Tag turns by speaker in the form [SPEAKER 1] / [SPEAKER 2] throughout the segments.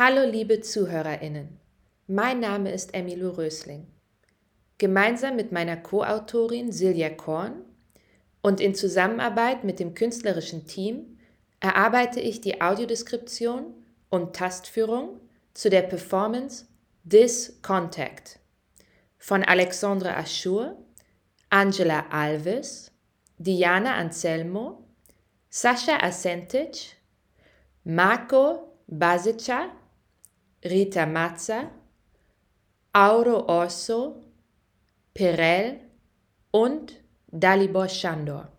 [SPEAKER 1] Hallo liebe Zuhörerinnen, mein Name ist Emilu Rösling. Gemeinsam mit meiner Co-Autorin Silja Korn und in Zusammenarbeit mit dem künstlerischen Team erarbeite ich die Audiodeskription und Tastführung zu der Performance This Contact von Alexandre Aschur, Angela Alves, Diana Anselmo, Sascha Asentic, Marco Basica, Rita Mazza, Auro Orso, Perel und Dalibor Shandor.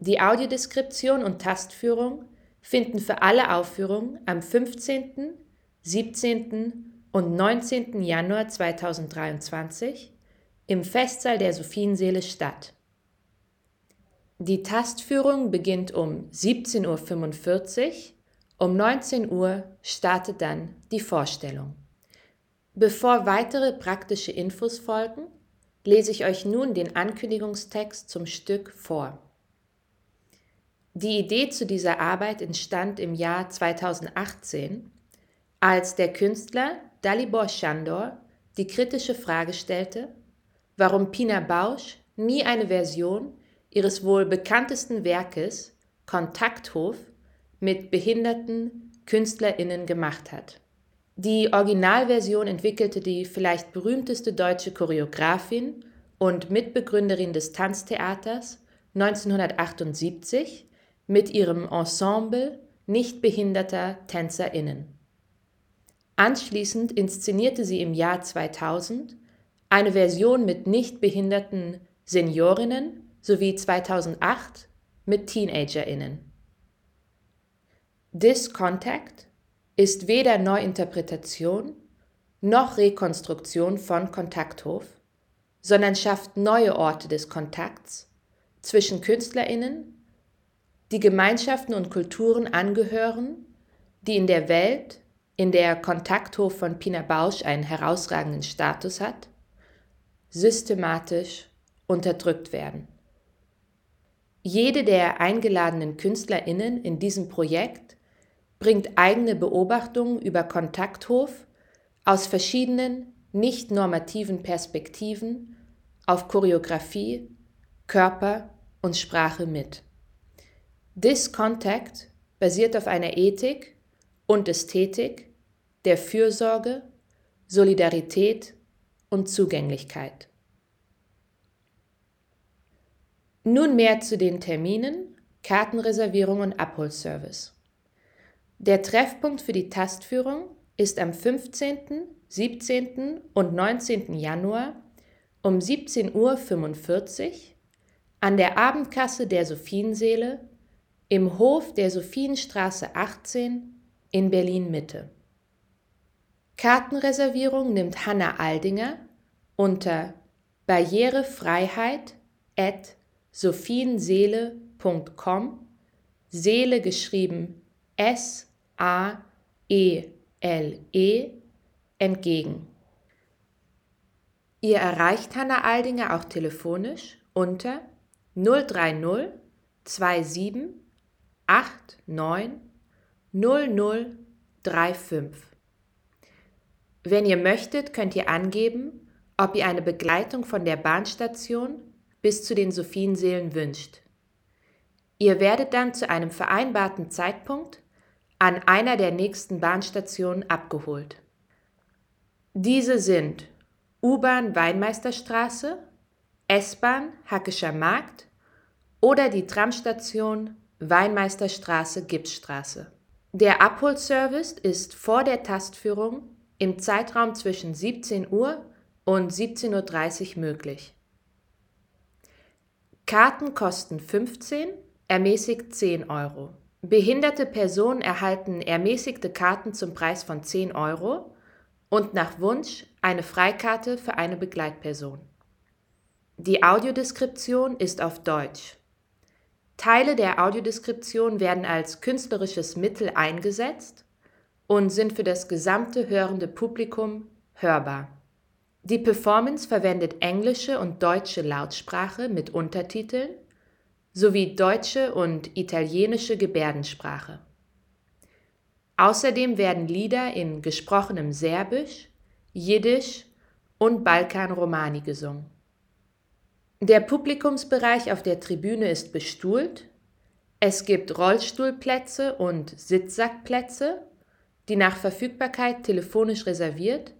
[SPEAKER 1] Die Audiodeskription und Tastführung finden für alle Aufführungen am 15., 17. und 19. Januar 2023 im Festsaal der Sophienseele statt. Die Tastführung beginnt um 17.45 Uhr, um 19 Uhr startet dann die Vorstellung. Bevor weitere praktische Infos folgen, lese ich euch nun den Ankündigungstext zum Stück vor. Die Idee zu dieser Arbeit entstand im Jahr 2018, als der Künstler Dalibor Shandor die kritische Frage stellte, warum Pina Bausch nie eine Version ihres wohl bekanntesten Werkes Kontakthof mit behinderten Künstlerinnen gemacht hat. Die Originalversion entwickelte die vielleicht berühmteste deutsche Choreografin und Mitbegründerin des Tanztheaters 1978 mit ihrem Ensemble nichtbehinderter Tänzerinnen. Anschließend inszenierte sie im Jahr 2000 eine Version mit nichtbehinderten Seniorinnen sowie 2008 mit Teenagerinnen. This Contact ist weder Neuinterpretation noch Rekonstruktion von Kontakthof, sondern schafft neue Orte des Kontakts zwischen Künstlerinnen, die Gemeinschaften und Kulturen angehören, die in der Welt, in der Kontakthof von Pina Bausch einen herausragenden Status hat, systematisch unterdrückt werden. Jede der eingeladenen Künstlerinnen in diesem Projekt bringt eigene Beobachtungen über Kontakthof aus verschiedenen nicht normativen Perspektiven auf Choreografie, Körper und Sprache mit. This Contact basiert auf einer Ethik und Ästhetik der Fürsorge, Solidarität und Zugänglichkeit. Nun mehr zu den Terminen, Kartenreservierung und Abholservice. Der Treffpunkt für die Tastführung ist am 15., 17. und 19. Januar um 17.45 Uhr an der Abendkasse der Sophienseele im Hof der Sophienstraße 18 in Berlin Mitte. Kartenreservierung nimmt Hanna Aldinger unter barrierefreiheit at sophienseele.com, Seele geschrieben S-A-E-L-E, -E, entgegen. Ihr erreicht Hanna Aldinger auch telefonisch unter 030 27 89 0035. Wenn ihr möchtet, könnt ihr angeben, ob ihr eine Begleitung von der Bahnstation bis zu den Sophienseelen wünscht. Ihr werdet dann zu einem vereinbarten Zeitpunkt an einer der nächsten Bahnstationen abgeholt. Diese sind U-Bahn Weinmeisterstraße, S-Bahn Hackischer Markt oder die Tramstation Weinmeisterstraße Gipsstraße. Der Abholservice ist vor der Tastführung im Zeitraum zwischen 17 Uhr und 17.30 Uhr möglich. Karten kosten 15, ermäßigt 10 Euro. Behinderte Personen erhalten ermäßigte Karten zum Preis von 10 Euro und nach Wunsch eine Freikarte für eine Begleitperson. Die Audiodeskription ist auf Deutsch. Teile der Audiodeskription werden als künstlerisches Mittel eingesetzt und sind für das gesamte hörende Publikum hörbar. Die Performance verwendet englische und deutsche Lautsprache mit Untertiteln sowie deutsche und italienische Gebärdensprache. Außerdem werden Lieder in gesprochenem Serbisch, Jiddisch und Balkan-Romani gesungen. Der Publikumsbereich auf der Tribüne ist bestuhlt. Es gibt Rollstuhlplätze und Sitzsackplätze, die nach Verfügbarkeit telefonisch reserviert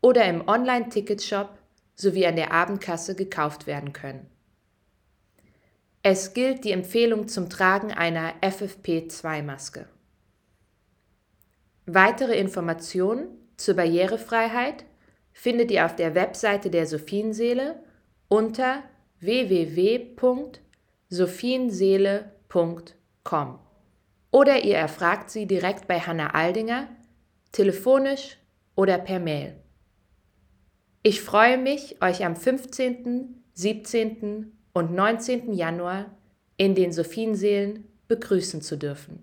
[SPEAKER 1] oder im Online-Ticketshop sowie an der Abendkasse gekauft werden können. Es gilt die Empfehlung zum Tragen einer FFP2-Maske. Weitere Informationen zur Barrierefreiheit findet ihr auf der Webseite der Sophienseele unter www.sophienseele.com oder ihr erfragt sie direkt bei Hanna Aldinger, telefonisch oder per Mail. Ich freue mich, euch am 15., 17. und 19. Januar in den Sophienseelen begrüßen zu dürfen.